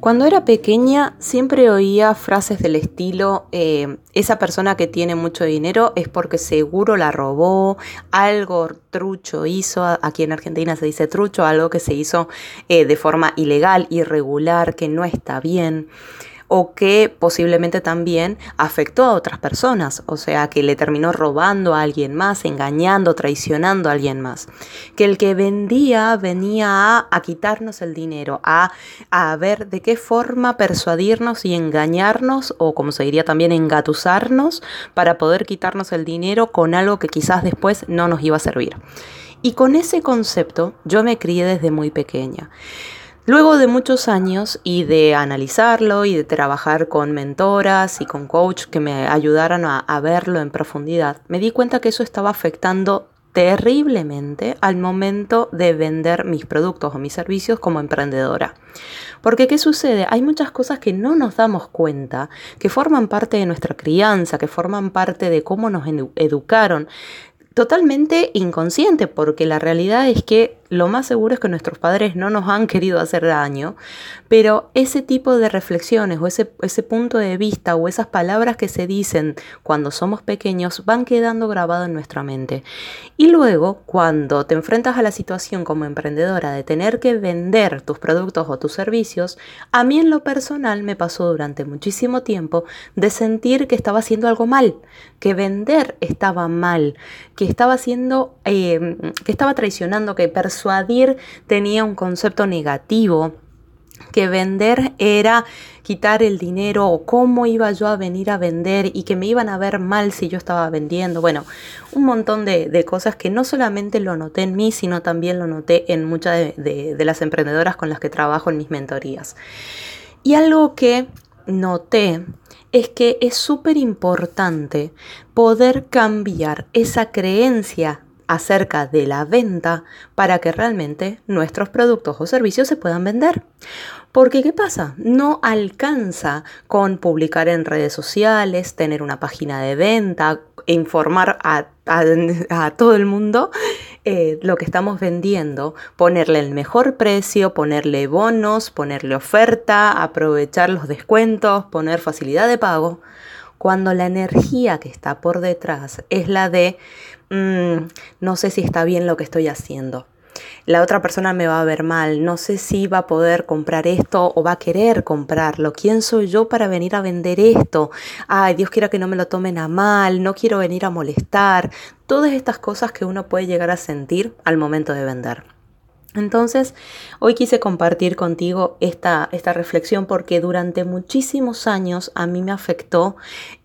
Cuando era pequeña siempre oía frases del estilo, eh, esa persona que tiene mucho dinero es porque seguro la robó, algo trucho hizo, aquí en Argentina se dice trucho, algo que se hizo eh, de forma ilegal, irregular, que no está bien o que posiblemente también afectó a otras personas, o sea, que le terminó robando a alguien más, engañando, traicionando a alguien más. Que el que vendía venía a, quitarnos el dinero, a, a ver de qué forma persuadirnos y engañarnos, o como se diría también, engatusarnos para poder quitarnos el dinero con algo que quizás después no nos iba a servir. Y con ese concepto yo me crié desde muy pequeña. Luego de muchos años y de analizarlo y de trabajar con mentoras y con coach que me ayudaran a, verlo en profundidad, me di cuenta que eso estaba afectando terriblemente al momento de vender mis productos o mis servicios como emprendedora. Porque ¿qué sucede? Hay muchas cosas que no nos damos cuenta, que forman parte de nuestra crianza, que forman parte de cómo nos educaron, totalmente inconsciente, porque la realidad es que lo más seguro es que nuestros padres no nos han querido hacer daño, pero ese tipo de reflexiones o ese, ese punto de vista o esas palabras que se dicen cuando somos pequeños van quedando grabados en nuestra mente. Y luego, cuando te enfrentas a la situación como emprendedora de tener que vender tus productos o tus servicios, a mí en lo personal me pasó durante muchísimo tiempo de sentir que estaba haciendo algo mal, que vender estaba mal, que estaba haciendo, eh, que estaba traicionando, que persuadir tenía un concepto negativo que vender era quitar el dinero o cómo iba yo a venir a vender y que me iban a ver mal si yo estaba vendiendo. Bueno, un montón de, cosas que no solamente lo noté en mí, sino también lo noté en muchas de, de las emprendedoras con las que trabajo en mis mentorías. Y algo que noté es que es súper importante poder cambiar esa creencia acerca de la venta para que realmente nuestros productos o servicios se puedan vender. Porque ¿qué pasa? No alcanza con publicar en redes sociales, tener una página de venta, informar a, todo el mundo eh, lo que estamos vendiendo, ponerle el mejor precio, ponerle bonos, ponerle oferta, aprovechar los descuentos, poner facilidad de pago, cuando la energía que está por detrás es la de Mm, no sé si está bien lo que estoy haciendo. La otra persona me va a ver mal, no sé si va a poder comprar esto o va a querer comprarlo. ¿Quién soy yo para venir a vender esto? Ay, Dios quiera que no me lo tomen a mal, no quiero venir a molestar. Todas estas cosas que uno puede llegar a sentir al momento de vender. Entonces, hoy quise compartir contigo esta, esta, reflexión porque durante muchísimos años a mí me afectó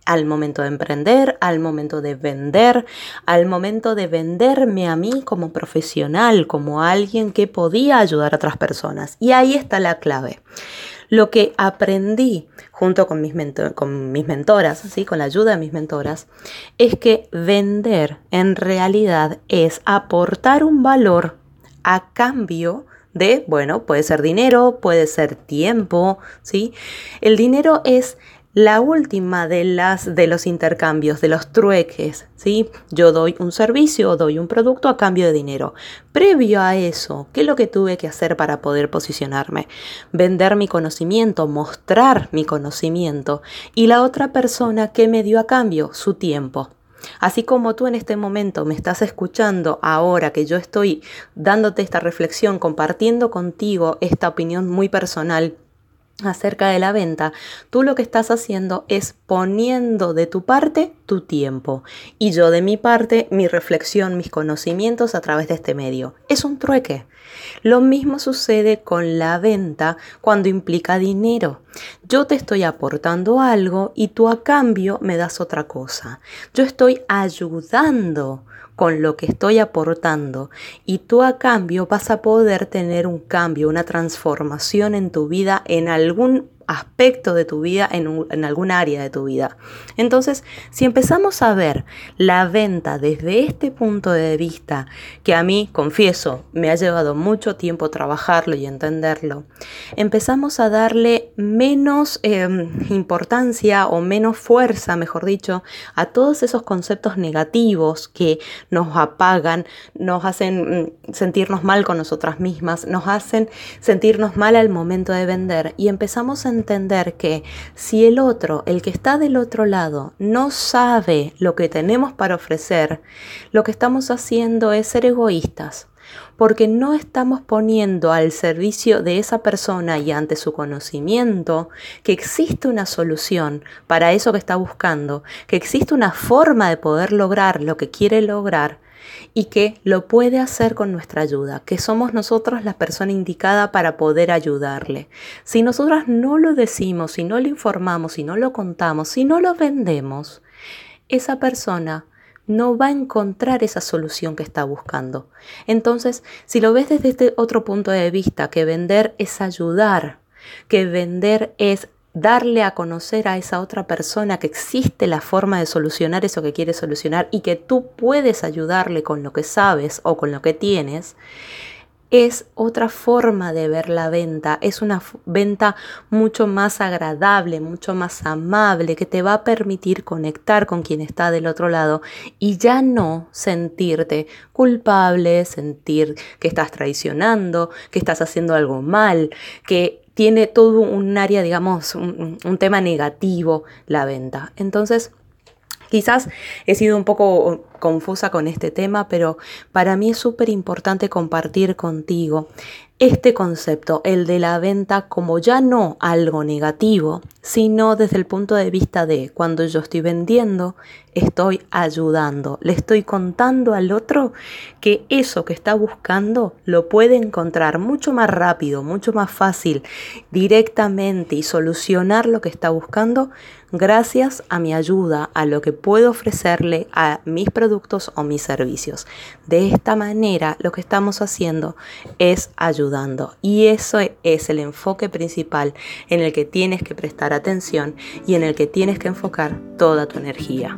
al momento de emprender, al momento de vender, al momento de venderme a mí como profesional, como alguien que podía ayudar a otras personas. Y ahí está la clave. Lo que aprendí junto con mis, con mis mentoras, con la ayuda de mis mentoras, es que vender en realidad es aportar un valor a cambio de, bueno, puede ser dinero, puede ser tiempo, ¿sí? El dinero es la última de las de los intercambios, de los trueques, ¿sí? Yo doy un servicio doy un producto a cambio de dinero. Previo a eso, ¿qué es lo que tuve que hacer para poder posicionarme? Vender mi conocimiento, mostrar mi conocimiento y la otra persona que me dio a cambio su tiempo. Así como tú en este momento me estás escuchando ahora que yo estoy dándote esta reflexión, compartiendo contigo esta opinión muy personal acerca de la venta, tú lo que estás haciendo es poniendo de tu parte tu tiempo y yo de mi parte mi reflexión, mis conocimientos a través de este medio. Es un trueque. Lo mismo sucede con la venta cuando implica dinero. Yo te estoy aportando algo y tú a cambio me das otra cosa. Yo estoy ayudando con lo que estoy aportando y tú a cambio vas a poder tener un cambio, una transformación en tu vida en algún aspecto de tu vida, en, en algún área de tu vida. Entonces, si empezamos a ver la venta desde este punto de vista, que a mí, confieso, me ha llevado mucho tiempo trabajarlo y entenderlo, empezamos a darle menos em, importancia o menos fuerza, mejor dicho, a todos esos conceptos negativos que nos apagan, nos hacen mm, sentirnos mal con nosotras mismas, nos hacen sentirnos mal al momento de vender. Y empezamos a entender que si el otro, el que está del otro lado, no sabe lo que tenemos para ofrecer, lo que estamos haciendo es ser egoístas porque no estamos poniendo al servicio de esa persona y ante su conocimiento que existe una solución para eso que está buscando, que existe una forma de poder lograr lo que quiere lograr y que lo puede hacer con nuestra ayuda, que somos nosotros la persona indicada para poder ayudarle. Si nosotras no lo decimos, si no lo informamos, si no lo contamos, si no lo vendemos, esa persona no va a encontrar esa solución que está buscando. Entonces, si lo ves desde este otro punto de vista, que vender es ayudar, que vender es darle a conocer a esa otra persona que existe la forma de solucionar eso que quiere solucionar y que tú puedes ayudarle con lo que sabes o con lo que tienes, es otra forma de ver la venta, es una venta mucho más agradable, mucho más amable, que te va a permitir conectar con quien está del otro lado y ya no sentirte culpable, sentir que estás traicionando, que estás haciendo algo mal, que tiene todo un área, digamos, un, tema negativo la venta. Entonces, Quizás he sido un poco confusa con este tema, pero para mí es súper importante compartir contigo este concepto, el de la venta como ya no algo negativo, sino desde el punto de vista de cuando yo estoy vendiendo, estoy ayudando, le estoy contando al otro que eso que está buscando lo puede encontrar mucho más rápido, mucho más fácil, directamente y solucionar lo que está buscando gracias a mi ayuda, a lo que puedo ofrecerle a mis productos o mis servicios. De esta manera lo que estamos haciendo es ayudando y eso es el enfoque principal en el que tienes que prestar atención y en el que tienes que enfocar toda tu energía.